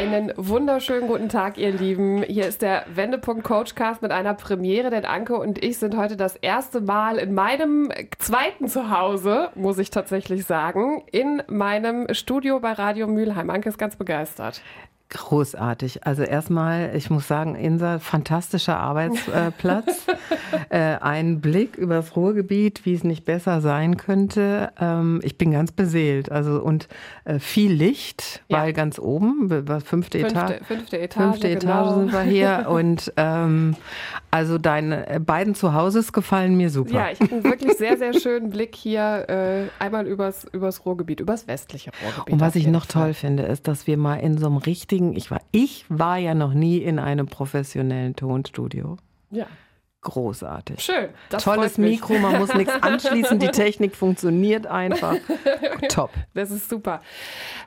Einen wunderschönen guten Tag, ihr Lieben. Hier ist der Wendepunkt Coachcast mit einer Premiere, denn Anke und ich sind heute das erste Mal in meinem zweiten Zuhause, muss ich tatsächlich sagen, in meinem Studio bei Radio Mülheim. Anke ist ganz begeistert. Großartig. Also erstmal, ich muss sagen, Insa, fantastischer Arbeitsplatz. äh, ein Blick übers Ruhrgebiet, wie es nicht besser sein könnte. Ähm, ich bin ganz beseelt. Also und äh, viel Licht, ja. weil ganz oben, fünfte, fünfte Etage. Fünfte Etage, fünfte Etage genau. sind wir hier. und ähm, also deine äh, beiden Zuhauses gefallen mir super. Ja, ich habe einen wirklich sehr, sehr schönen Blick hier äh, einmal übers, übers Ruhrgebiet, übers westliche Ruhrgebiet. Und was ich noch toll finde, ist, dass wir mal in so einem richtigen deswegen, ich war, ich war ja noch nie in einem professionellen Tonstudio. Ja. Großartig. Schön. Tolles Mikro, man muss nichts anschließen, die Technik funktioniert einfach. Top. Das ist super.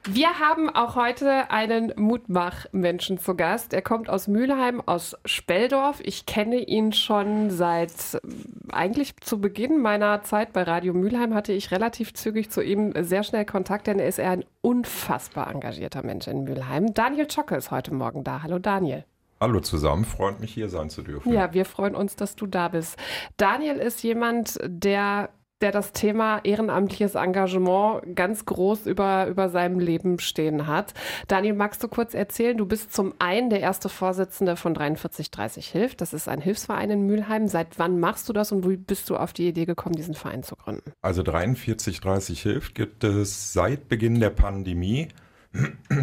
Wir haben auch heute einen Mutmach-Menschen zu Gast. Er kommt aus Mülheim, aus Speldorf. Ich kenne ihn schon seit eigentlich zu Beginn meiner Zeit bei Radio Mülheim hatte ich relativ zügig zu ihm sehr schnell Kontakt, denn er ist ein unfassbar engagierter Mensch in Mülheim. Daniel Zschocke ist heute Morgen da. Hallo Daniel. Hallo zusammen, freut mich hier sein zu dürfen. Ja, wir freuen uns, dass du da bist. Daniel ist jemand, der der das Thema ehrenamtliches Engagement ganz groß über, über seinem Leben stehen hat. Daniel, magst du kurz erzählen? Du bist zum einen der erste Vorsitzende von 4330 Hilft. Das ist ein Hilfsverein in Mülheim. Seit wann machst du das und wie bist du auf die Idee gekommen, diesen Verein zu gründen? Also 4330 Hilft gibt es seit Beginn der Pandemie.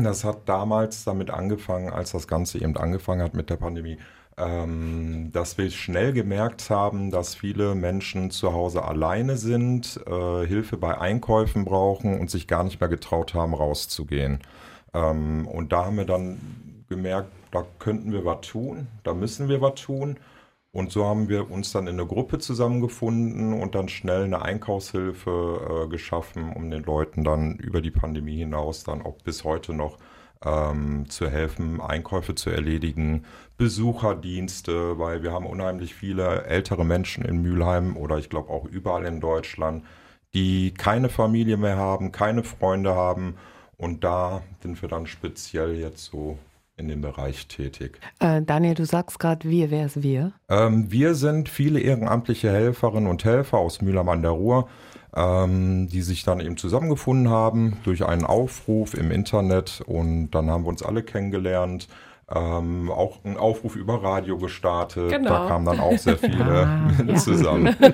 Das hat damals damit angefangen, als das Ganze eben angefangen hat mit der Pandemie, ähm, dass wir schnell gemerkt haben, dass viele Menschen zu Hause alleine sind, äh, Hilfe bei Einkäufen brauchen und sich gar nicht mehr getraut haben, rauszugehen. Ähm, und da haben wir dann gemerkt, da könnten wir was tun, da müssen wir was tun. Und so haben wir uns dann in eine Gruppe zusammengefunden und dann schnell eine Einkaufshilfe äh, geschaffen, um den Leuten dann über die Pandemie hinaus dann auch bis heute noch ähm, zu helfen, Einkäufe zu erledigen, Besucherdienste, weil wir haben unheimlich viele ältere Menschen in Mülheim oder ich glaube auch überall in Deutschland, die keine Familie mehr haben, keine Freunde haben. Und da sind wir dann speziell jetzt so in dem Bereich tätig. Äh, Daniel, du sagst gerade wir, wer ist wir? Ähm, wir sind viele ehrenamtliche Helferinnen und Helfer aus Mühlheim an der Ruhr, ähm, die sich dann eben zusammengefunden haben durch einen Aufruf im Internet und dann haben wir uns alle kennengelernt ähm, auch einen Aufruf über Radio gestartet. Genau. Da kamen dann auch sehr viele ah, zusammen.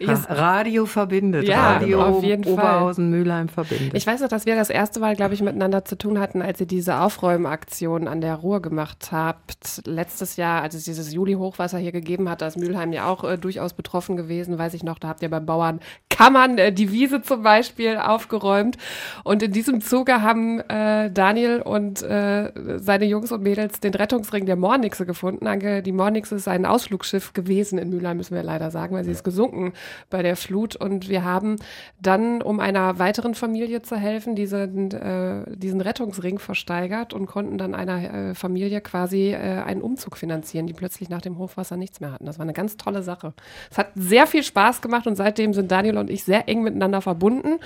Radio verbindet. Ja, Radio auf jeden Oberhausen, Fall. Mülheim verbindet. Ich weiß noch, dass wir das erste Mal, glaube ich, miteinander zu tun hatten, als ihr diese Aufräumaktion an der Ruhr gemacht habt. Letztes Jahr, als es dieses Juli-Hochwasser hier gegeben hat, da ist Mülheim ja auch äh, durchaus betroffen gewesen, weiß ich noch. Da habt ihr beim Bauern Kammern äh, die Wiese zum Beispiel aufgeräumt. Und in diesem Zuge haben äh, Daniel und äh, seine Jungs und Mädels den Rettungsring der Mornixe gefunden. Anke, die Mornixe ist ein Ausflugsschiff gewesen in Mülheim, müssen wir leider sagen, weil sie ist gesunken bei der Flut. Und wir haben dann, um einer weiteren Familie zu helfen, diesen, äh, diesen Rettungsring versteigert und konnten dann einer äh, Familie quasi äh, einen Umzug finanzieren, die plötzlich nach dem Hochwasser nichts mehr hatten. Das war eine ganz tolle Sache. Es hat sehr viel Spaß gemacht und seitdem sind Daniel und ich sehr eng miteinander verbunden.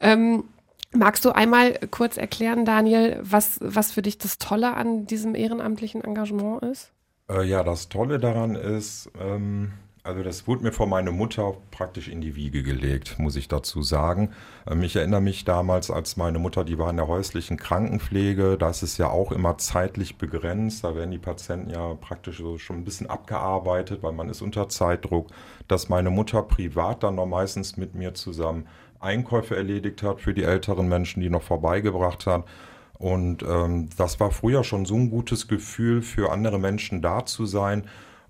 Ähm, Magst du einmal kurz erklären, Daniel, was, was für dich das Tolle an diesem ehrenamtlichen Engagement ist? Äh, ja, das Tolle daran ist, ähm, also das wurde mir von meiner Mutter praktisch in die Wiege gelegt, muss ich dazu sagen. Ähm, ich erinnere mich damals, als meine Mutter, die war in der häuslichen Krankenpflege, da ist es ja auch immer zeitlich begrenzt, da werden die Patienten ja praktisch so schon ein bisschen abgearbeitet, weil man ist unter Zeitdruck, dass meine Mutter privat dann noch meistens mit mir zusammen Einkäufe erledigt hat für die älteren Menschen, die noch vorbeigebracht hat. Und ähm, das war früher schon so ein gutes Gefühl, für andere Menschen da zu sein.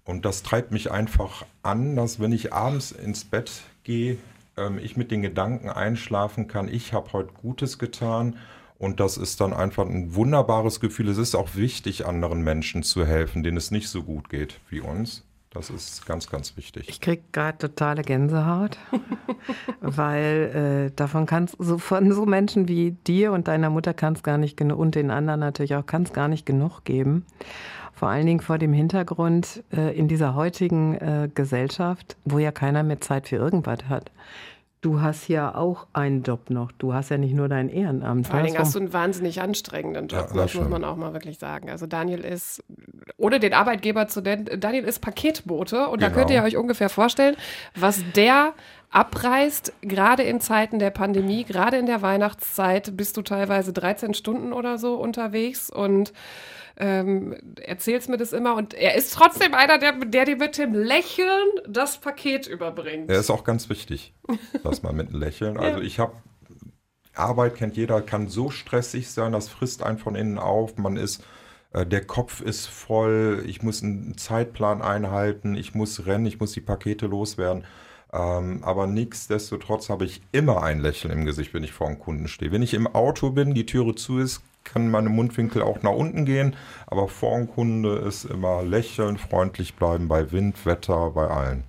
Und das treibt mich einfach an, dass wenn ich abends ins Bett gehe, ähm, ich mit den Gedanken einschlafen kann, ich habe heute Gutes getan. Und das ist dann einfach ein wunderbares Gefühl. Es ist auch wichtig, anderen Menschen zu helfen, denen es nicht so gut geht wie uns. Das ist ganz, ganz wichtig. Ich kriege gerade totale Gänsehaut, weil äh, davon kannst so von so Menschen wie dir und deiner Mutter kannst gar nicht genug und den anderen natürlich auch kannst gar nicht genug geben. Vor allen Dingen vor dem Hintergrund äh, in dieser heutigen äh, Gesellschaft, wo ja keiner mehr Zeit für irgendwas hat. Du hast ja auch einen Job noch. Du hast ja nicht nur dein Ehrenamt. Vor allen Dingen hast du einen wahnsinnig anstrengenden Job, ja, das muss man auch mal wirklich sagen. Also Daniel ist, ohne den Arbeitgeber zu nennen, Daniel ist Paketbote und genau. da könnt ihr euch ungefähr vorstellen, was der abreißt, gerade in Zeiten der Pandemie, gerade in der Weihnachtszeit bist du teilweise 13 Stunden oder so unterwegs und ähm, erzählst mir das immer und er ist trotzdem einer, der, der dir mit dem Lächeln das Paket überbringt. Er ist auch ganz wichtig, dass man mit einem Lächeln. Also ja. ich habe Arbeit kennt jeder, kann so stressig sein, das frisst einen von innen auf. Man ist, äh, der Kopf ist voll, ich muss einen Zeitplan einhalten, ich muss rennen, ich muss die Pakete loswerden. Ähm, aber nichtsdestotrotz habe ich immer ein Lächeln im Gesicht, wenn ich vor einem Kunden stehe. Wenn ich im Auto bin, die Türe zu ist, kann meine Mundwinkel auch nach unten gehen, aber vor dem Kunde ist immer lächeln, freundlich bleiben bei Wind, Wetter, bei allen.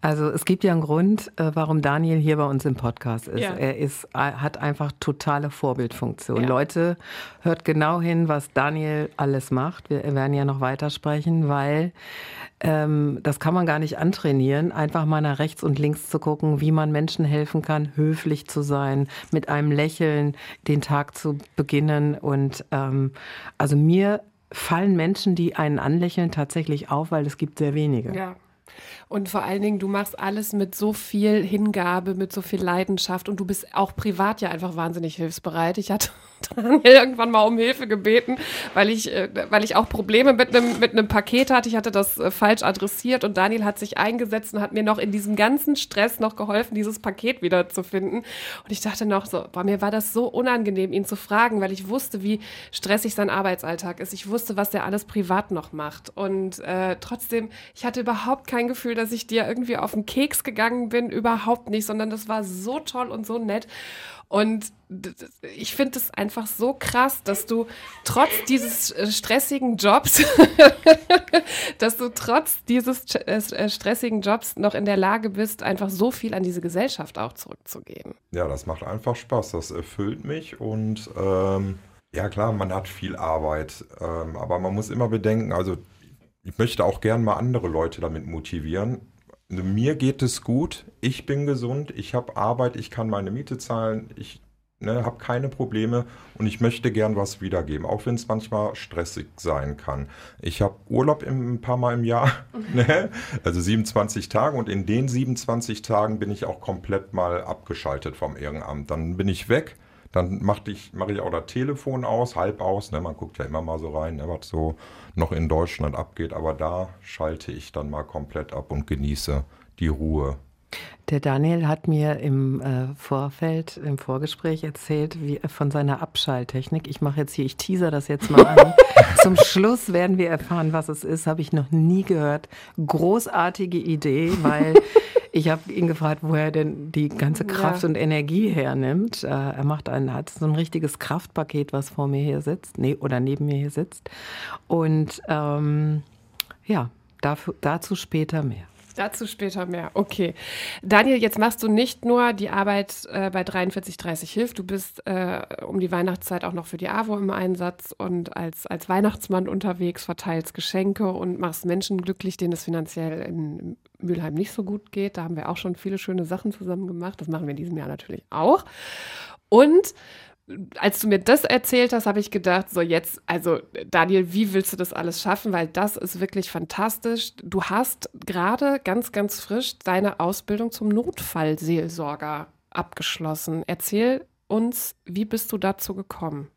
Also es gibt ja einen Grund, äh, warum Daniel hier bei uns im Podcast ist. Ja. Er ist, äh, hat einfach totale Vorbildfunktion. Ja. Leute, hört genau hin, was Daniel alles macht. Wir werden ja noch weitersprechen, weil ähm, das kann man gar nicht antrainieren, einfach mal nach rechts und links zu gucken, wie man Menschen helfen kann, höflich zu sein, mit einem Lächeln den Tag zu beginnen. Und ähm, also mir fallen Menschen, die einen anlächeln, tatsächlich auf, weil es gibt sehr wenige. Ja. Und vor allen Dingen, du machst alles mit so viel Hingabe, mit so viel Leidenschaft und du bist auch privat ja einfach wahnsinnig hilfsbereit. Ich hatte Daniel irgendwann mal um Hilfe gebeten, weil ich, äh, weil ich auch Probleme mit einem, mit einem Paket hatte. Ich hatte das äh, falsch adressiert und Daniel hat sich eingesetzt und hat mir noch in diesem ganzen Stress noch geholfen, dieses Paket wieder zu finden. Und ich dachte noch so, bei mir war das so unangenehm, ihn zu fragen, weil ich wusste, wie stressig sein Arbeitsalltag ist. Ich wusste, was er alles privat noch macht. Und äh, trotzdem, ich hatte überhaupt kein Gefühl, dass ich dir irgendwie auf den Keks gegangen bin, überhaupt nicht, sondern das war so toll und so nett. Und ich finde es einfach so krass, dass du trotz dieses äh, stressigen Jobs, dass du trotz dieses äh, äh, stressigen Jobs noch in der Lage bist, einfach so viel an diese Gesellschaft auch zurückzugeben. Ja, das macht einfach Spaß, das erfüllt mich und ähm, ja klar, man hat viel Arbeit, ähm, aber man muss immer bedenken, also ich möchte auch gern mal andere Leute damit motivieren. Mir geht es gut, ich bin gesund, ich habe Arbeit, ich kann meine Miete zahlen, ich ne, habe keine Probleme. Und ich möchte gern was wiedergeben, auch wenn es manchmal stressig sein kann. Ich habe Urlaub im, ein paar Mal im Jahr, ne? also 27 Tage. Und in den 27 Tagen bin ich auch komplett mal abgeschaltet vom Ehrenamt. Dann bin ich weg, dann mache ich, mach ich auch das Telefon aus, halb aus, ne? man guckt ja immer mal so rein, ne, was so noch in Deutschland abgeht. Aber da schalte ich dann mal komplett ab und genieße die Ruhe. Der Daniel hat mir im äh, Vorfeld, im Vorgespräch erzählt wie, von seiner Abschalttechnik. Ich mache jetzt hier, ich teaser das jetzt mal an. Zum Schluss werden wir erfahren, was es ist. Habe ich noch nie gehört. Großartige Idee, weil ich habe ihn gefragt, wo er denn die ganze Kraft ja. und Energie hernimmt. Äh, er macht ein, hat so ein richtiges Kraftpaket, was vor mir hier sitzt, nee, oder neben mir hier sitzt. Und ähm, ja, dafür, dazu später mehr. Dazu später mehr. Okay. Daniel, jetzt machst du nicht nur die Arbeit äh, bei 4330 Hilft, du bist äh, um die Weihnachtszeit auch noch für die AWO im Einsatz und als, als Weihnachtsmann unterwegs, verteilst Geschenke und machst Menschen glücklich, denen es finanziell in Mülheim nicht so gut geht. Da haben wir auch schon viele schöne Sachen zusammen gemacht. Das machen wir in diesem Jahr natürlich auch. Und als du mir das erzählt hast, habe ich gedacht, so jetzt, also Daniel, wie willst du das alles schaffen? Weil das ist wirklich fantastisch. Du hast gerade ganz, ganz frisch deine Ausbildung zum Notfallseelsorger abgeschlossen. Erzähl uns, wie bist du dazu gekommen?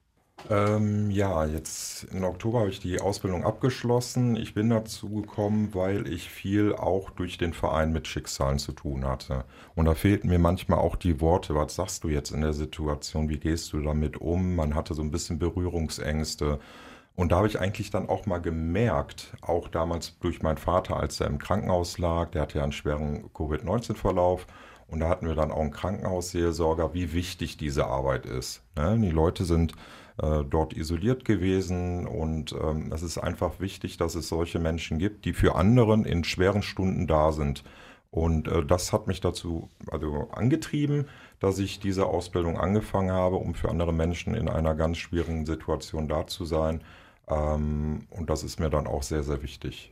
Ähm, ja, jetzt im Oktober habe ich die Ausbildung abgeschlossen. Ich bin dazu gekommen, weil ich viel auch durch den Verein mit Schicksalen zu tun hatte. Und da fehlten mir manchmal auch die Worte, was sagst du jetzt in der Situation, wie gehst du damit um? Man hatte so ein bisschen Berührungsängste. Und da habe ich eigentlich dann auch mal gemerkt, auch damals durch meinen Vater, als er im Krankenhaus lag, der hatte ja einen schweren Covid-19-Verlauf. Und da hatten wir dann auch einen Krankenhausseelsorger, wie wichtig diese Arbeit ist. Ne? Die Leute sind äh, dort isoliert gewesen und ähm, es ist einfach wichtig, dass es solche Menschen gibt, die für anderen in schweren Stunden da sind. Und äh, das hat mich dazu also angetrieben, dass ich diese Ausbildung angefangen habe, um für andere Menschen in einer ganz schwierigen Situation da zu sein. Ähm, und das ist mir dann auch sehr, sehr wichtig.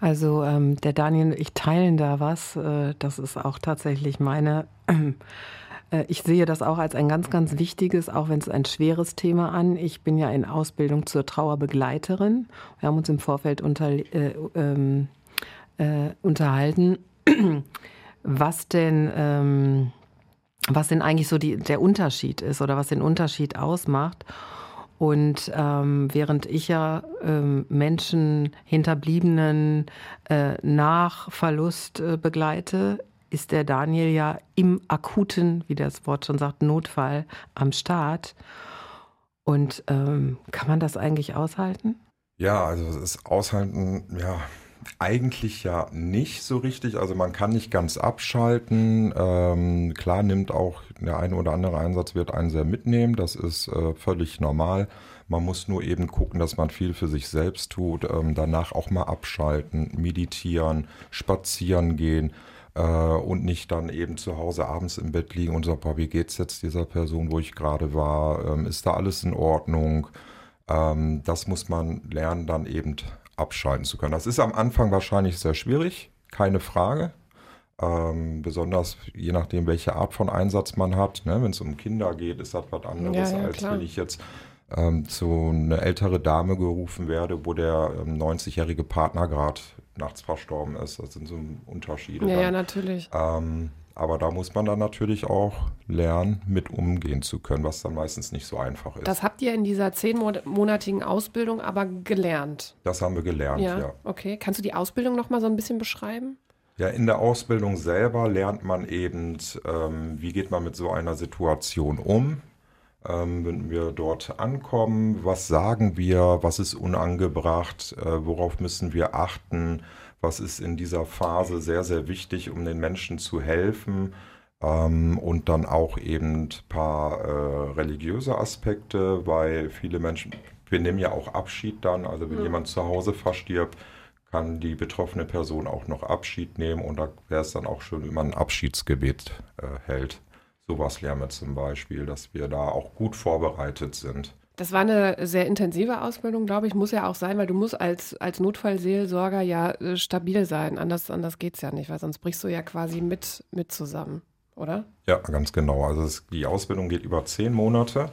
Also ähm, der Daniel, ich teilen da was. Äh, das ist auch tatsächlich meine. Äh, ich sehe das auch als ein ganz, ganz wichtiges, auch wenn es ein schweres Thema an. Ich bin ja in Ausbildung zur Trauerbegleiterin. Wir haben uns im Vorfeld unter, äh, ähm, äh, unterhalten, was denn, ähm, was denn eigentlich so die, der Unterschied ist oder was den Unterschied ausmacht. Und ähm, während ich ja ähm, Menschen, Hinterbliebenen äh, nach Verlust äh, begleite, ist der Daniel ja im akuten, wie das Wort schon sagt, Notfall am Start. Und ähm, kann man das eigentlich aushalten? Ja, also es ist aushalten, ja, eigentlich ja nicht so richtig. Also man kann nicht ganz abschalten. Ähm, klar nimmt auch der eine oder andere Einsatz wird einen sehr mitnehmen. Das ist äh, völlig normal. Man muss nur eben gucken, dass man viel für sich selbst tut. Ähm, danach auch mal abschalten, meditieren, spazieren gehen äh, und nicht dann eben zu Hause abends im Bett liegen und sagen, wie geht's jetzt dieser Person, wo ich gerade war? Ähm, ist da alles in Ordnung? Ähm, das muss man lernen, dann eben abschalten zu können. Das ist am Anfang wahrscheinlich sehr schwierig, keine Frage. Ähm, besonders je nachdem, welche Art von Einsatz man hat. Ne? Wenn es um Kinder geht, ist das was anderes, ja, ja, als klar. wenn ich jetzt ähm, zu einer ältere Dame gerufen werde, wo der ähm, 90-jährige Partner gerade nachts verstorben ist. Das sind so Unterschiede. Ja, dann. ja natürlich. Ähm, aber da muss man dann natürlich auch lernen, mit umgehen zu können, was dann meistens nicht so einfach ist. Das habt ihr in dieser zehnmonatigen Ausbildung aber gelernt? Das haben wir gelernt, ja. ja. Okay, kannst du die Ausbildung noch mal so ein bisschen beschreiben? Ja, in der Ausbildung selber lernt man eben, ähm, wie geht man mit so einer Situation um. Ähm, wenn wir dort ankommen, was sagen wir, was ist unangebracht, äh, worauf müssen wir achten, was ist in dieser Phase sehr, sehr wichtig, um den Menschen zu helfen. Ähm, und dann auch eben ein paar äh, religiöse Aspekte, weil viele Menschen, wir nehmen ja auch Abschied dann, also wenn mhm. jemand zu Hause verstirbt, kann die betroffene Person auch noch Abschied nehmen und da wäre es dann auch schön, wenn man ein Abschiedsgebet äh, hält. Sowas lernen wir zum Beispiel, dass wir da auch gut vorbereitet sind. Das war eine sehr intensive Ausbildung, glaube ich. Muss ja auch sein, weil du musst als, als Notfallseelsorger ja äh, stabil sein. Anders, anders geht es ja nicht, weil sonst brichst du ja quasi mit, mit zusammen, oder? Ja, ganz genau. Also es, die Ausbildung geht über zehn Monate,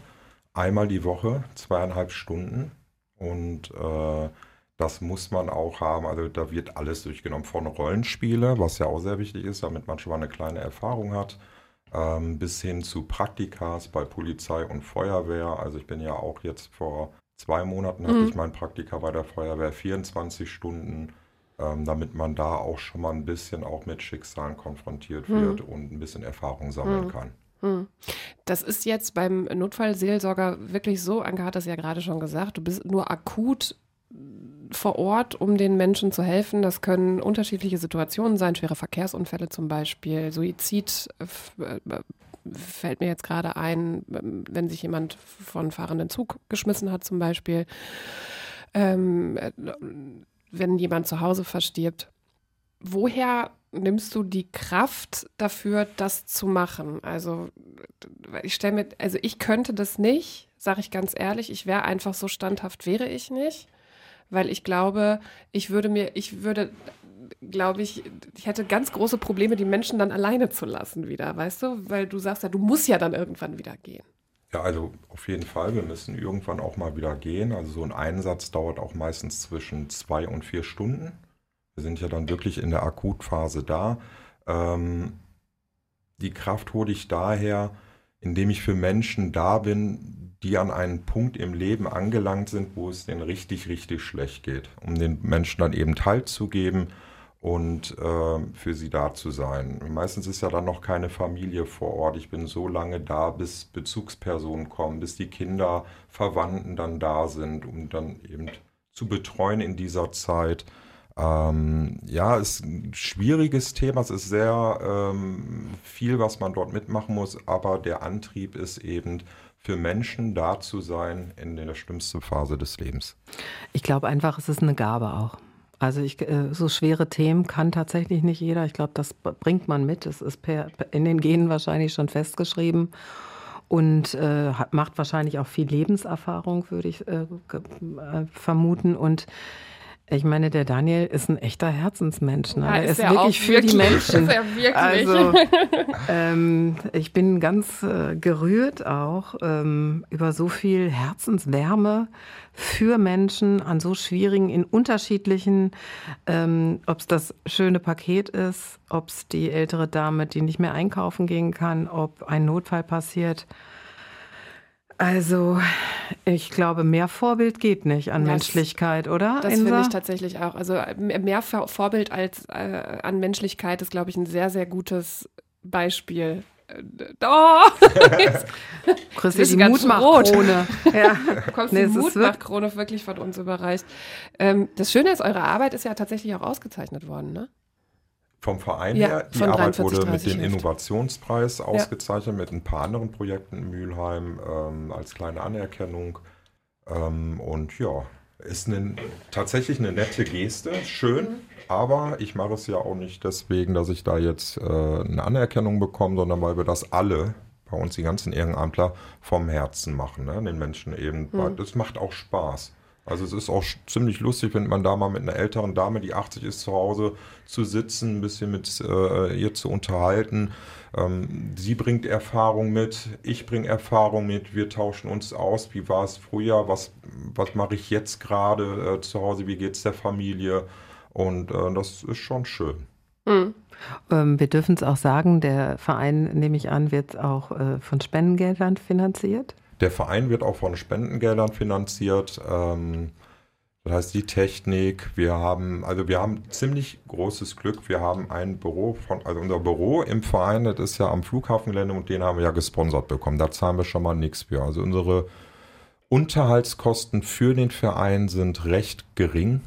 einmal die Woche, zweieinhalb Stunden. Und äh, das muss man auch haben. Also da wird alles durchgenommen. Von Rollenspiele, was ja auch sehr wichtig ist, damit man schon mal eine kleine Erfahrung hat ähm, bis hin zu Praktikas bei Polizei und Feuerwehr. Also ich bin ja auch jetzt vor zwei Monaten mhm. hatte ich mein Praktika bei der Feuerwehr 24 Stunden, ähm, damit man da auch schon mal ein bisschen auch mit Schicksalen konfrontiert mhm. wird und ein bisschen Erfahrung sammeln mhm. kann. Mhm. Das ist jetzt beim Notfallseelsorger wirklich so, Anke hat das ja gerade schon gesagt, du bist nur akut vor Ort, um den Menschen zu helfen. Das können unterschiedliche Situationen sein, schwere Verkehrsunfälle zum Beispiel, Suizid äh, fällt mir jetzt gerade ein, wenn sich jemand von fahrenden Zug geschmissen hat zum Beispiel, ähm, wenn jemand zu Hause verstirbt. Woher nimmst du die Kraft dafür, das zu machen? Also ich stelle mir, also ich könnte das nicht, sage ich ganz ehrlich, ich wäre einfach so standhaft, wäre ich nicht weil ich glaube, ich würde mir, ich würde, glaube ich, ich hätte ganz große Probleme, die Menschen dann alleine zu lassen wieder, weißt du? Weil du sagst ja, du musst ja dann irgendwann wieder gehen. Ja, also auf jeden Fall, wir müssen irgendwann auch mal wieder gehen. Also so ein Einsatz dauert auch meistens zwischen zwei und vier Stunden. Wir sind ja dann wirklich in der Akutphase da. Ähm, die Kraft hole ich daher, indem ich für Menschen da bin, die an einen Punkt im Leben angelangt sind, wo es denen richtig, richtig schlecht geht, um den Menschen dann eben teilzugeben und äh, für sie da zu sein. Meistens ist ja dann noch keine Familie vor Ort. Ich bin so lange da, bis Bezugspersonen kommen, bis die Kinder, Verwandten dann da sind, um dann eben zu betreuen in dieser Zeit. Ähm, ja, ist ein schwieriges Thema. Es ist sehr ähm, viel, was man dort mitmachen muss, aber der Antrieb ist eben, für Menschen da zu sein in der schlimmsten Phase des Lebens. Ich glaube einfach, es ist eine Gabe auch. Also ich, äh, so schwere Themen kann tatsächlich nicht jeder. Ich glaube, das bringt man mit. Es ist per, in den Genen wahrscheinlich schon festgeschrieben und äh, macht wahrscheinlich auch viel Lebenserfahrung, würde ich äh, äh, vermuten. Und ich meine, der Daniel ist ein echter Herzensmensch. Ne? Ja, er ist ist er wirklich auch für wirklich. die Menschen. Ist er wirklich. Also, ähm, ich bin ganz äh, gerührt auch ähm, über so viel Herzenswärme für Menschen an so schwierigen, in unterschiedlichen, ähm, ob es das schöne Paket ist, ob es die ältere Dame, die nicht mehr einkaufen gehen kann, ob ein Notfall passiert. Also, ich glaube, mehr Vorbild geht nicht an Das- Menschlichkeit, oder? Das finde ich tatsächlich auch. Also mehr Vor- Vorbild als äh, an Menschlichkeit ist, glaube ich, ein sehr, sehr gutes Beispiel. Äh, Oh, Christi, die du Mutmachkrone. ja. bekommst Nee, die Mutmachkrone wirklich von uns überreicht. Ähm, das Schöne ist, eure Arbeit ist ja tatsächlich auch ausgezeichnet worden, ne? Vom Verein Ja, her, die Arbeit 43, wurde mit 30 dem. Innovationspreis ausgezeichnet, mit ein paar anderen Projekten in Mülheim ähm, als kleine Anerkennung. Ähm, und ja, ist eine, tatsächlich eine nette Geste, schön, Mhm. aber ich mache es ja auch nicht deswegen, dass ich da jetzt äh, eine Anerkennung bekomme, sondern weil wir das alle, bei uns die ganzen Ehrenamtler, vom Herzen machen. Ne? Den Menschen eben, Mhm. das macht auch Spaß. Also es ist auch ziemlich lustig, wenn man da mal mit einer älteren Dame, die 80 ist, zu Hause zu sitzen, ein bisschen mit äh, ihr zu unterhalten. Ähm, sie bringt Erfahrung mit, ich bringe Erfahrung mit, wir tauschen uns aus. Wie war es früher? Was, was mache ich jetzt gerade äh, zu Hause? Wie geht es der Familie? Und äh, das ist schon schön. Mhm. Ähm, wir dürfen es auch sagen, der Verein, nehme ich an, wird auch äh, von Spendengeldern finanziert. Der Verein wird auch von Spendengeldern finanziert. Ähm, das heißt, die Technik, wir haben, also wir haben ziemlich großes Glück. Wir haben ein Büro von, also unser Büro im Verein, das ist ja am Flughafengelände und den haben wir ja gesponsert bekommen. Da zahlen wir schon mal nichts für. Also unsere Unterhaltskosten für den Verein sind recht gering,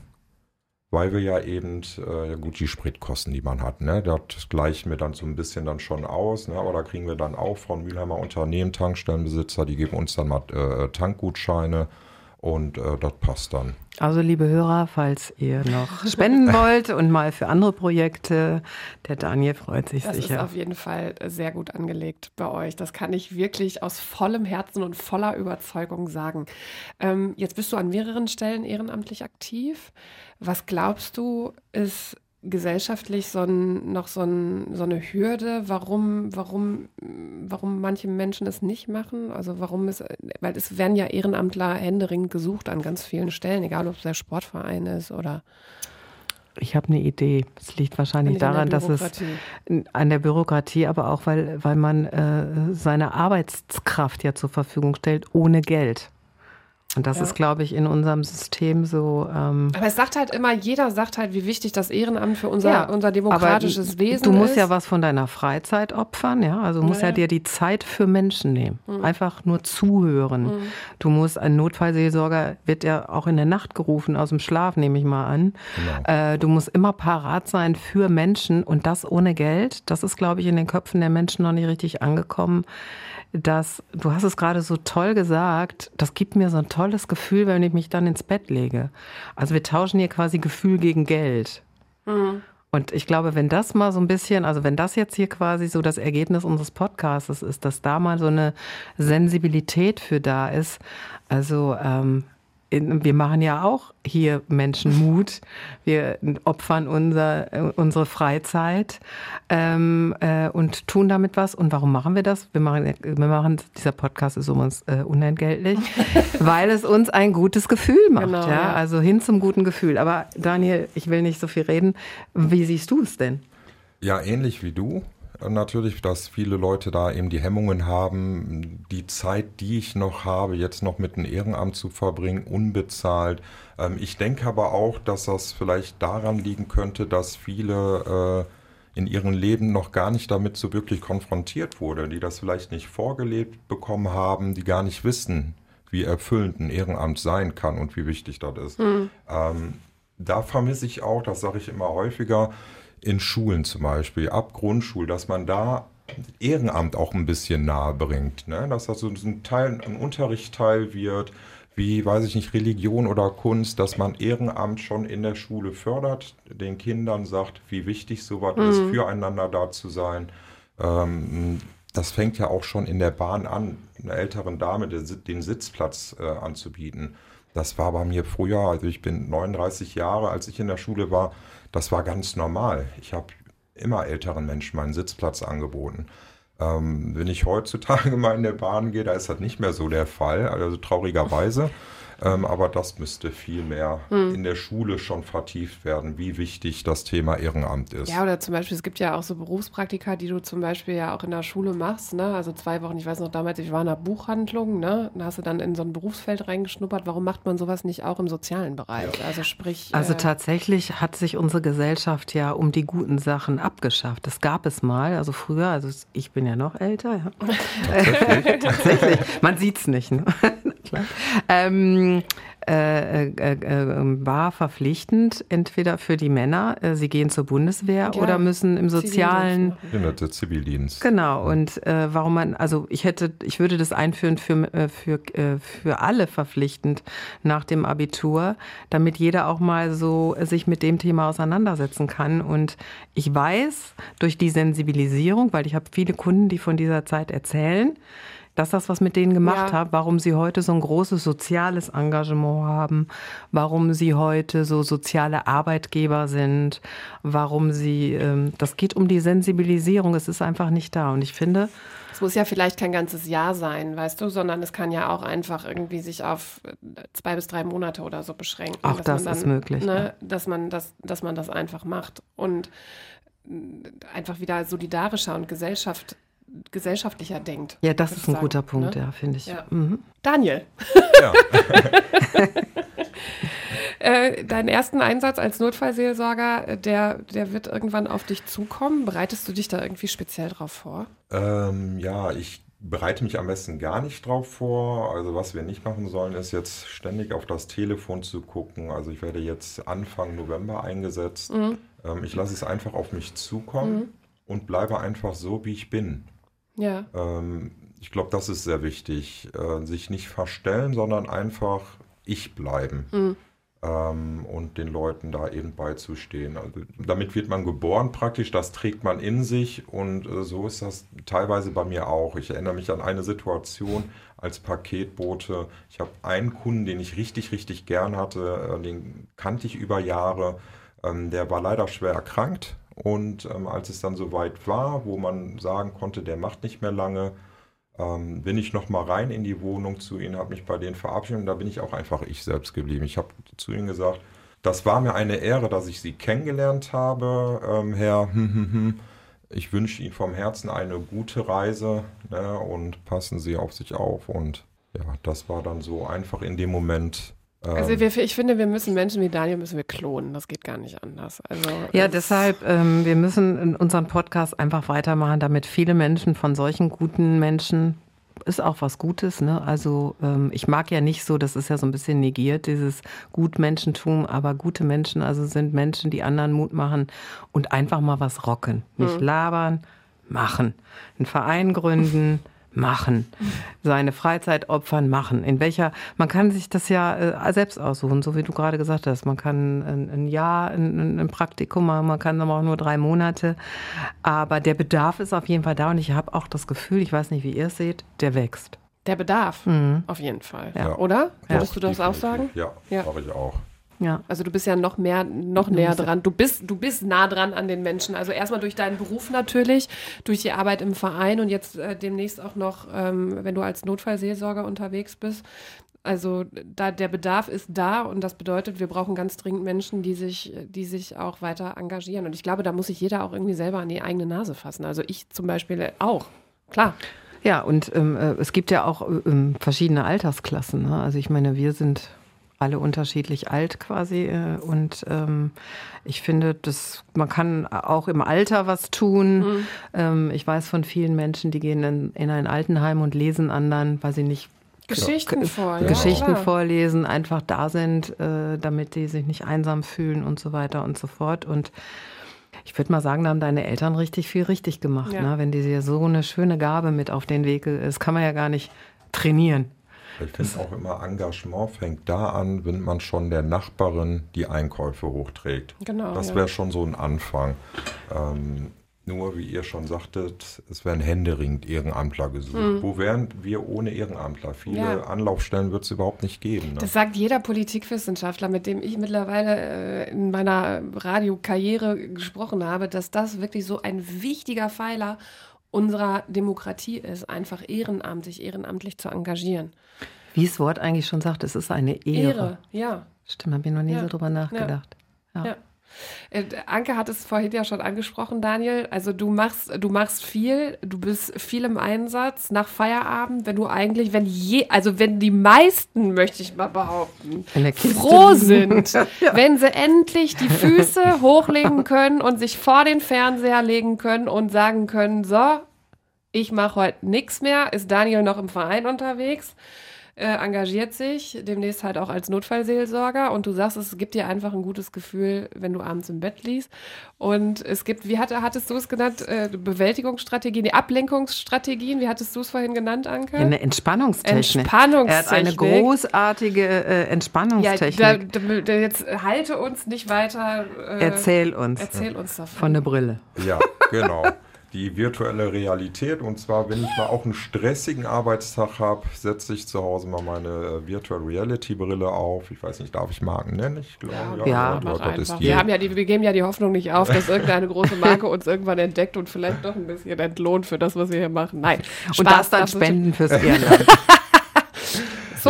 weil wir ja eben, äh, gut, die Spritkosten, die man hat, ne, das gleichen wir dann so ein bisschen dann schon aus, ne, aber da kriegen wir dann auch von Mülheimer Unternehmen, Tankstellenbesitzer, die geben uns dann mal äh, Tankgutscheine und äh, das passt dann. Also, liebe Hörer, falls ihr noch spenden wollt und mal für andere Projekte, der Daniel freut sich Das ist sicher. auf jeden Fall sehr gut angelegt bei euch. Das kann ich wirklich aus vollem Herzen und voller Überzeugung sagen. Ähm, jetzt bist du an mehreren Stellen ehrenamtlich aktiv. Was glaubst du, ist gesellschaftlich so ein, noch so, ein, so eine Hürde, warum, warum, warum manche Menschen es nicht machen? Also warum es, weil es werden ja Ehrenamtler händeringend gesucht an ganz vielen Stellen, egal ob es der Sportverein ist oder Ich habe eine Idee. Es liegt wahrscheinlich daran, dass es an der Bürokratie, aber auch, weil, weil man äh, seine Arbeitskraft ja zur Verfügung stellt, ohne Geld. Und das Ja. ist, glaube ich, in unserem System so. Ähm, Aber es sagt halt immer, jeder sagt halt, wie wichtig das Ehrenamt für unser, Ja, unser demokratisches aber Wesen Du musst ist. ja was von deiner Freizeit opfern, ja. Also du musst ja, Ja, dir die Zeit für Menschen nehmen. Einfach nur zuhören. Du musst, ein Notfallseelsorger wird ja auch in der Nacht gerufen, aus dem Schlaf, nehme ich mal an. Genau. Äh, du musst immer parat sein für Menschen und das ohne Geld. Das ist, glaube ich, in den Köpfen der Menschen noch nicht richtig angekommen. Dass, du hast es gerade so toll gesagt, das gibt mir so ein tolles Gefühl, wenn ich mich dann ins Bett lege. Also wir tauschen hier quasi Gefühl gegen Geld. Und ich glaube, wenn das mal so ein bisschen, also wenn das jetzt hier quasi so das Ergebnis unseres Podcasts ist, dass da mal so eine Sensibilität für da ist, also ähm, wir machen ja auch hier Menschen Mut. Wir opfern unser, äh, unsere Freizeit ähm, äh, und tun damit was. Und warum machen wir das? Wir machen, wir machen dieser Podcast ist um uns äh, unentgeltlich, weil es uns ein gutes Gefühl macht. Genau, ja? ja. Also hin zum guten Gefühl. Aber Daniel, ich will nicht so viel reden. Wie siehst du es denn? Ja, ähnlich wie du. Natürlich, dass viele Leute da eben die Hemmungen haben, die Zeit, die ich noch habe, jetzt noch mit einem Ehrenamt zu verbringen, unbezahlt. Ähm, Ich denke aber auch, dass das vielleicht daran liegen könnte, dass viele äh, in ihrem Leben noch gar nicht damit so wirklich konfrontiert wurden, die das vielleicht nicht vorgelebt bekommen haben, die gar nicht wissen, wie erfüllend ein Ehrenamt sein kann und wie wichtig das ist. Ähm, da vermisse ich auch, das sage ich immer häufiger, in Schulen zum Beispiel, ab Grundschul, dass man da Ehrenamt auch ein bisschen nahe bringt. Ne? Dass das so ein Teil, ein Unterrichtsteil wird, wie, weiß ich nicht, Religion oder Kunst, dass man Ehrenamt schon in der Schule fördert, den Kindern sagt, wie wichtig sowas mhm. ist, füreinander da zu sein. Ähm, das fängt ja auch schon in der Bahn an, einer älteren Dame den Sitzplatz äh, anzubieten. Das war bei mir früher, also ich bin 39 Jahre, als ich in der Schule war, das war ganz normal. Ich habe immer älteren Menschen meinen Sitzplatz angeboten. Ähm, wenn ich heutzutage mal in der Bahn gehe, da ist das nicht mehr so der Fall, also traurigerweise. Ähm, aber das müsste viel mehr hm. in der Schule schon vertieft werden, wie wichtig das Thema Ehrenamt ist. Ja, oder zum Beispiel, es gibt ja auch so Berufspraktika, die du zum Beispiel ja auch in der Schule machst. Ne? Also zwei Wochen, ich weiß noch damals, ich war in einer Buchhandlung, ne? da hast du dann in so ein Berufsfeld reingeschnuppert. Warum macht man sowas nicht auch im sozialen Bereich? Ja. Also sprich. Also äh, tatsächlich hat sich unsere Gesellschaft ja um die guten Sachen abgeschafft. Das gab es mal, also früher, also ich bin ja noch älter. Ja. Tatsächlich. tatsächlich. Man sieht es nicht. Ne? Ähm, äh, äh, äh, war verpflichtend, entweder für die Männer, äh, sie gehen zur Bundeswehr ja, oder müssen im sozialen der Zivildienst. Genau. Und äh, warum man, also ich hätte, ich würde das einführen für für für alle verpflichtend nach dem Abitur, damit jeder auch mal so sich mit dem Thema auseinandersetzen kann. Und ich weiß durch die Sensibilisierung, weil ich habe viele Kunden, die von dieser Zeit erzählen dass das was mit denen gemacht ja. hat, warum sie heute so ein großes soziales Engagement haben, warum sie heute so soziale Arbeitgeber sind, warum sie, ähm, das geht um die Sensibilisierung, es ist einfach nicht da. Und ich finde, es muss ja vielleicht kein ganzes Jahr sein, weißt du, sondern es kann ja auch einfach irgendwie sich auf äh, zwei bis drei Monate oder so beschränken. Auch das dann, ist möglich. Ne, ja. dass, man das, dass man das einfach macht und äh, einfach wieder solidarischer und Gesellschaft gesellschaftlicher denkt. Ja, das ist ein sagen, guter Punkt, ne? ja, finde ich. Ja. Mhm. Daniel. Ja. äh, deinen ersten Einsatz als Notfallseelsorger, der, der wird irgendwann auf dich zukommen. Bereitest du dich da irgendwie speziell drauf vor? Ähm, ja, ich bereite mich am besten gar nicht drauf vor. Also was wir nicht machen sollen, ist jetzt ständig auf das Telefon zu gucken. Also ich werde jetzt Anfang November eingesetzt. Mhm. Ähm, ich lasse es einfach auf mich zukommen mhm. und bleibe einfach so, wie ich bin. Ja. Ähm, ich glaube, das ist sehr wichtig. Äh, sich nicht verstellen, sondern einfach ich bleiben. Mhm. Ähm, und den Leuten da eben beizustehen. Also, damit wird man geboren praktisch, das trägt man in sich und äh, so ist das teilweise bei mir auch. Ich erinnere mich an eine Situation als Paketbote. Ich habe einen Kunden, den ich richtig, richtig gern hatte, äh, den kannte ich über Jahre. Ähm, der war leider schwer erkrankt und ähm, als es dann soweit war, wo man sagen konnte, der macht nicht mehr lange, ähm, bin ich noch mal rein in die Wohnung zu ihnen, habe mich bei denen verabschiedet und da bin ich auch einfach ich selbst geblieben. Ich habe zu ihnen gesagt, das war mir eine Ehre, dass ich Sie kennengelernt habe, ähm, Herr. Ich wünsche Ihnen vom Herzen eine gute Reise ne, und passen Sie auf sich auf. Und ja, das war dann so einfach in dem Moment also ähm. wir, ich finde, wir müssen Menschen wie Daniel müssen wir klonen. Das geht gar nicht anders. Also ja, deshalb ähm, wir müssen in unserem Podcast einfach weitermachen, damit viele Menschen von solchen guten Menschen ist auch was Gutes. Ne? Also ähm, ich mag ja nicht so, das ist ja so ein bisschen negiert, dieses Gutmenschentum, aber gute Menschen, also sind Menschen, die anderen Mut machen und einfach mal was rocken. Nicht hm. labern, machen. Einen Verein gründen machen. Seine Freizeit opfern, machen. In welcher, man kann sich das ja äh, selbst aussuchen, so wie du gerade gesagt hast. Man kann ein, ein Jahr, ein, ein, Praktikum machen, man kann aber auch nur drei Monate. Aber der Bedarf ist auf jeden Fall da und ich habe auch das Gefühl, ich weiß nicht, wie ihr es seht, der wächst. Der Bedarf, mhm. auf jeden Fall. Ja. Oder? Würdest ja. du das auch sagen? Ja, ja. mache ich auch. Ja. Also du bist ja noch mehr, noch näher dran. Du bist, du bist nah dran an den Menschen. Also erstmal durch deinen Beruf natürlich, durch die Arbeit im Verein und jetzt äh, demnächst auch noch, ähm, wenn du als Notfallseelsorger unterwegs bist. Also da der Bedarf ist da und das bedeutet, wir brauchen ganz dringend Menschen, die sich, die sich auch weiter engagieren. Und ich glaube, da muss sich jeder auch irgendwie selber an die eigene Nase fassen. Also ich zum Beispiel auch. Klar. Ja, und ähm, äh, es gibt ja auch ähm, verschiedene Altersklassen. Ne? Also ich meine, wir sind alle unterschiedlich alt quasi. Äh, und ähm, ich finde, dass man kann auch im Alter was tun. Mhm. Ähm, ich weiß von vielen Menschen, die gehen in, in ein Altenheim und lesen anderen, weil sie nicht Geschichten vor, ja, Geschichten vorlesen, einfach da sind, äh, damit die sich nicht einsam fühlen und so weiter und so fort. Und ich würde mal sagen, da haben deine Eltern richtig viel richtig gemacht, Ja. ne? wenn die dir so eine schöne Gabe mit auf den Weg, das kann man ja gar nicht trainieren. Ich finde auch immer, Engagement fängt da an, wenn man schon der Nachbarin die Einkäufe hochträgt. Genau, Das ja. wäre schon so ein Anfang. Ähm, nur, wie ihr schon sagtet, es werden händeringend Ehrenamtler gesucht. Wo wären wir ohne Ehrenamtler? Viele. Ja. Anlaufstellen wird es überhaupt nicht geben. Ne? Das sagt jeder Politikwissenschaftler, mit dem ich mittlerweile äh, in meiner Radiokarriere gesprochen habe, dass das wirklich so ein wichtiger Pfeiler unserer Demokratie ist, einfach ehrenamtlich, ehrenamtlich zu engagieren. Wie das Wort eigentlich schon sagt, es ist eine Ehre. Ehre, ja. Stimmt, habe ich noch nie Ja. so drüber nachgedacht. Ja. Ja. Äh, Anke hat es vorhin ja schon angesprochen, Daniel. Also du machst, du machst viel, du bist viel im Einsatz nach Feierabend, wenn du eigentlich, wenn je, also wenn die meisten, möchte ich mal behaupten, froh sind, wenn sie endlich die Füße hochlegen können und sich vor den Fernseher legen können und sagen können, so, ich mache heute nichts mehr, ist Daniel noch im Verein unterwegs, äh, engagiert sich, demnächst halt auch als Notfallseelsorger und du sagst, es gibt dir einfach ein gutes Gefühl, wenn du abends im Bett liegst. Und es gibt, wie hatte, hattest du es genannt, äh, Bewältigungsstrategien, die Ablenkungsstrategien, wie hattest du es vorhin genannt, Anke? Ja, eine Entspannungstechnik. Entspannungstechnik. Er hat eine großartige äh, Ja, Entspannungstechnik. da, da, da jetzt halte uns nicht weiter. Äh, Erzähl uns Erzähl uns davon. von der Brille. Ja, genau. Die virtuelle Realität. Und zwar, wenn ich mal auch einen stressigen Arbeitstag habe, setze ich zu Hause mal meine äh, Virtual Reality Brille auf. Ich weiß nicht, darf ich Marken nennen? Ich glaube, Ja, ja, Mach das ist die. Wir, haben ja die, wir geben ja die Hoffnung nicht auf, dass irgendeine große Marke uns irgendwann entdeckt und vielleicht doch ein bisschen entlohnt für das, was wir hier machen. Nein. Und Spaß das dann spenden fürs Ehrenamt.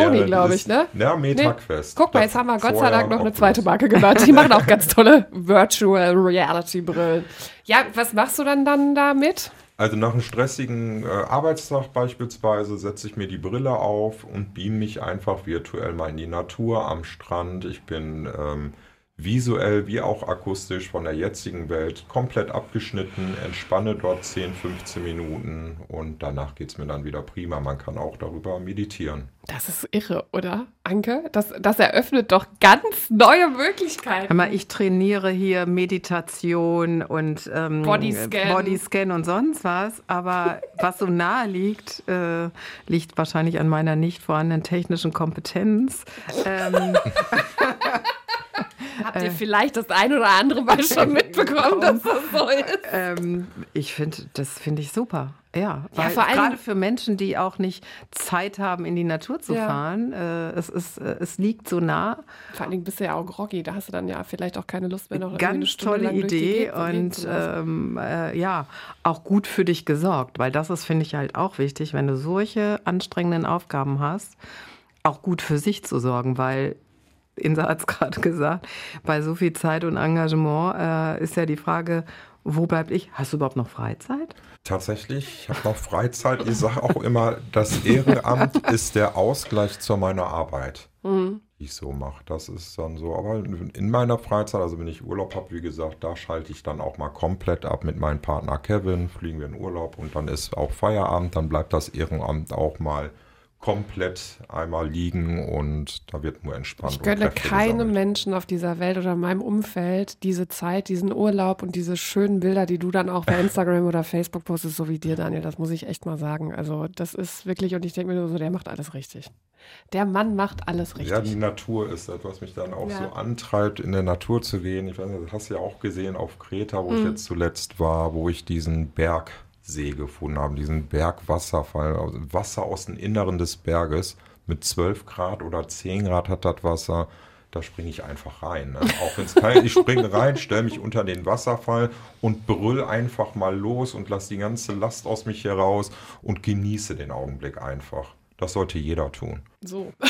Sony, Ja, glaube ich, ne? Ja, MetaQuest. Guck mal, jetzt haben wir Gott sei Dank noch eine zweite Marke genannt. Die machen auch ganz tolle Virtual Reality Brillen. Ja, was machst du dann dann damit? Also nach einem stressigen äh, Arbeitstag beispielsweise setze ich mir die Brille auf und beam mich einfach virtuell mal in die Natur am Strand. Ich bin ähm, visuell wie auch akustisch von der jetzigen Welt komplett abgeschnitten, entspanne dort 10, 15 Minuten und danach geht es mir dann wieder prima. Man kann auch darüber meditieren. Das ist irre, oder? Anke? Das, das eröffnet doch ganz neue Möglichkeiten. Mal, ich trainiere hier Meditation und ähm, Bodyscan. Bodyscan und sonst was, aber was so nahe liegt, äh, liegt wahrscheinlich an meiner nicht vorhandenen technischen Kompetenz. Ähm, Habt Äh. ihr vielleicht das ein oder andere Mal schon mitbekommen, dass das so ist? ähm, ich finde, das finde ich super. Ja, allem- gerade für Menschen, die auch nicht Zeit haben, in die Natur zu Ja. fahren, äh, es, ist, äh, es liegt so nah. Vor allen Dingen bist du ja auch groggy, da hast du dann ja vielleicht auch keine Lust mehr noch Ganz tolle Idee und ähm, äh, ja, auch gut für dich gesorgt, weil das ist, finde ich, halt auch wichtig, wenn du solche anstrengenden Aufgaben hast, auch gut für sich zu sorgen, weil Insa hat es gerade gesagt, bei so viel Zeit und Engagement äh, ist ja die Frage, wo bleib ich? Hast du überhaupt noch Freizeit? Tatsächlich, ich habe noch Freizeit. Ich sage auch immer, das Ehrenamt ist der Ausgleich zu meiner Arbeit, Mhm. die ich so mache. Das ist dann so. Aber in meiner Freizeit, also wenn ich Urlaub habe, wie gesagt, da schalte ich dann auch mal komplett ab mit meinem Partner Kevin, fliegen wir in Urlaub und dann ist auch Feierabend. Dann bleibt das Ehrenamt auch mal komplett einmal liegen und da wird nur entspannt. Ich gönne keinem gesammelt. Menschen auf dieser Welt oder in meinem Umfeld diese Zeit, diesen Urlaub und diese schönen Bilder, die du dann auch bei Instagram oder Facebook postest, so wie dir, Daniel. Das muss ich echt mal sagen. Also, das ist wirklich, und ich denke mir nur so, der macht alles richtig. Der Mann macht alles Ja, die richtig. Natur ist das, was mich dann auch Ja. so antreibt, in der Natur zu gehen. Ich weiß nicht, das hast du ja auch gesehen auf Kreta, wo ich Mhm. jetzt zuletzt war, wo ich diesen Bergsee gefunden habe, diesen Bergwasserfall, also Wasser aus dem Inneren des Berges mit 12 Grad oder 10 Grad hat das Wasser. Da springe ich einfach rein. Ne? Auch wenn es kalt ich springe rein, stelle mich unter den Wasserfall und brüll einfach mal los und lasse die ganze Last aus mich heraus und genieße den Augenblick einfach. Das sollte jeder tun. So.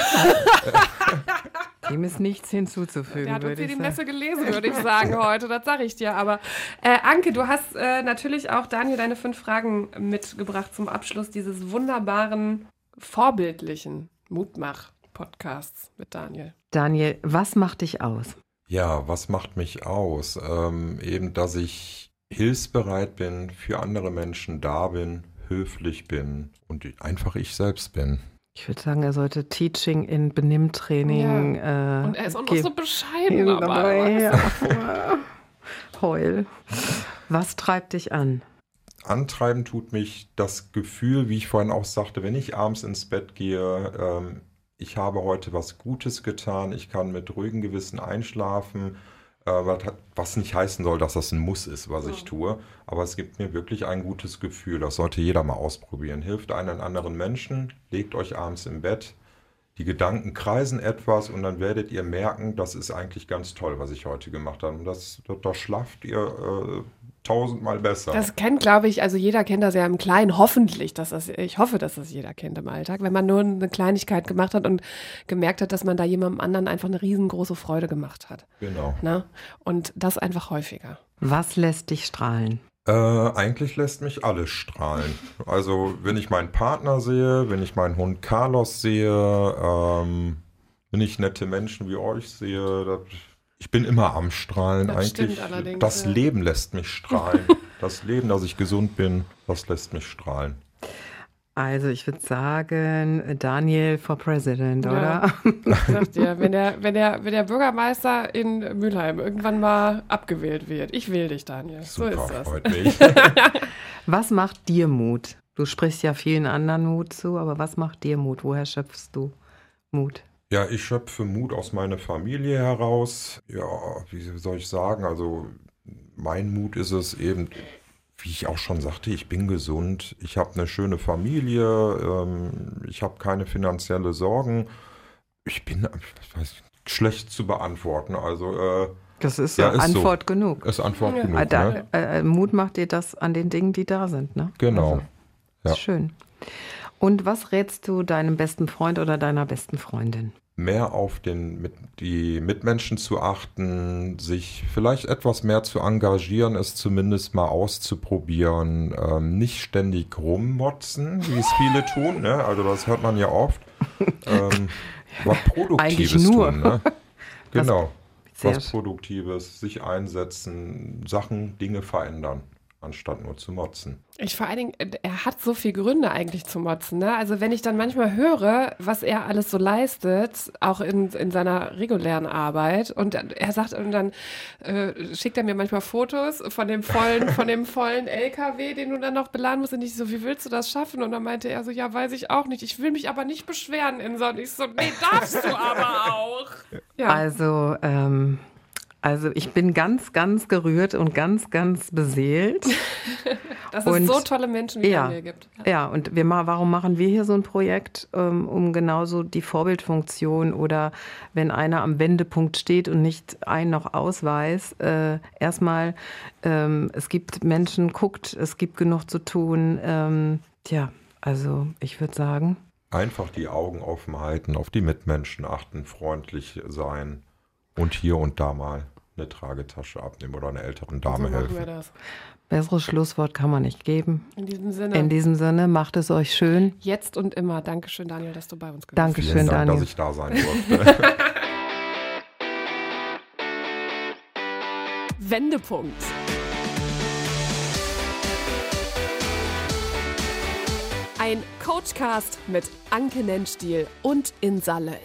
Dem ist nichts hinzuzufügen, Der hat uns hier die. Messe gelesen, würde ich sagen, heute. Das sage ich dir. Aber äh, Anke, du hast äh, natürlich auch, Daniel, deine fünf Fragen mitgebracht zum Abschluss dieses wunderbaren, vorbildlichen Mutmach-Podcasts mit Daniel. Daniel, was macht dich aus? Ja, was macht mich aus? Ähm, eben, dass ich hilfsbereit bin, für andere Menschen da bin, höflich bin und einfach ich selbst bin. Ich würde sagen, er sollte Teaching in Benimmtraining. Ja. Äh, Und er ist auch noch so bescheiden dabei. Ja. Heul. Was treibt dich an? Antreiben tut mich das Gefühl, wie ich vorhin auch sagte, wenn ich abends ins Bett gehe, ähm, ich habe heute was Gutes getan, ich kann mit ruhigem Gewissen einschlafen, was, nicht heißen soll, dass das ein Muss ist, was ich tue, aber es gibt mir wirklich ein gutes Gefühl. Das sollte jeder mal ausprobieren. Hilft einen anderen Menschen, legt euch abends im Bett, die Gedanken kreisen etwas und dann werdet ihr merken, das ist eigentlich ganz toll, was ich heute gemacht habe. Und das, da, da schlaft ihr äh, tausendmal besser. Das kennt, glaube ich, also jeder kennt das ja im Kleinen, hoffentlich, dass das, ich hoffe, dass das jeder kennt im Alltag, wenn man nur eine Kleinigkeit gemacht hat und gemerkt hat, dass man da jemandem anderen einfach eine riesengroße Freude gemacht hat. genau. Ne? Und das einfach häufiger. Was lässt dich strahlen? Äh, eigentlich lässt mich alles strahlen. Also, wenn ich meinen Partner sehe, wenn ich meinen Hund Carlos sehe, ähm, wenn ich nette Menschen wie euch sehe, das, ich bin immer am Strahlen Das eigentlich. stimmt allerdings, das ja. Leben lässt mich strahlen. das Leben, dass ich gesund bin, das lässt mich strahlen. Also ich würde sagen, Daniel for President, Ja. oder? Ich sag dir, wenn der, wenn, der, wenn der Bürgermeister in Mülheim irgendwann mal abgewählt wird, ich will dich, Daniel. Super, so ist das. freut mich. Was macht dir Mut? Du sprichst ja vielen anderen Mut zu, aber was macht dir Mut? Woher schöpfst du Mut? Ja, ich schöpfe Mut aus meiner Familie heraus. Ja, wie soll ich sagen? Also mein Mut ist es eben, wie ich auch schon sagte, ich bin gesund, ich habe eine schöne Familie, ähm, ich habe keine finanzielle Sorgen. Ich bin ich weiß, nicht, schlecht zu beantworten. Also äh, Das ist, Ja, so ist so. Antwort genug. ist Antwort Ja. genug. Äh, da, ne? äh, Mut macht dir das an den Dingen, die da sind, ne? Genau. Also, Ja. Schön. Und was rätst du deinem besten Freund oder deiner besten Freundin? mehr auf den, mit, die Mitmenschen zu achten, sich vielleicht etwas mehr zu engagieren, es zumindest mal auszuprobieren, ähm, nicht ständig rummotzen, wie es viele tun, ne? also das hört man ja oft, ähm, was Produktives Eigentlich nur. tun. Ne? Genau, Sehr was Produktives, sich einsetzen, Sachen, Dinge verändern, anstatt nur zu motzen. Ich vor allen Dingen, äh, er hat so viele Gründe eigentlich zu motzen. Ne? Also wenn ich dann manchmal höre, was er alles so leistet, auch in, in seiner regulären Arbeit, und er sagt, und dann äh, schickt er mir manchmal Fotos von dem vollen, von dem vollen LKW, den du dann noch beladen musst. Und ich so, wie willst du das schaffen? Und dann meinte er so, ja, weiß ich auch nicht. Ich will mich aber nicht beschweren in Sonne. Ich so, nee, darfst du aber auch. Ja. Also, ähm, also ich bin ganz, ganz gerührt und ganz, ganz beseelt. Dass es und- so tolle Menschen wie ja. Daniel gibt. Ja, und wir warum machen wir hier so ein Projekt, ähm, um genauso die Vorbildfunktion oder wenn einer am Wendepunkt steht und nicht ein noch ausweis, äh, erstmal, ähm, es gibt Menschen, guckt, es gibt genug zu tun. Ähm, tja, also ich würde sagen, Einfach die Augen offen halten, auf die Mitmenschen achten, freundlich sein und hier und da mal eine Tragetasche abnehmen oder einer älteren So Dame wir helfen. das. besseres Schlusswort kann man nicht geben. In diesem Sinne. In diesem Sinne, macht es euch schön. Jetzt und immer. Dankeschön, Daniel, dass du bei uns gewesen Dankeschön, Vielen Dank, Daniel. dass ich da sein durfte. Wendepunkt. Ein Coachcast mit Anke Nennstiel und Insa Löll.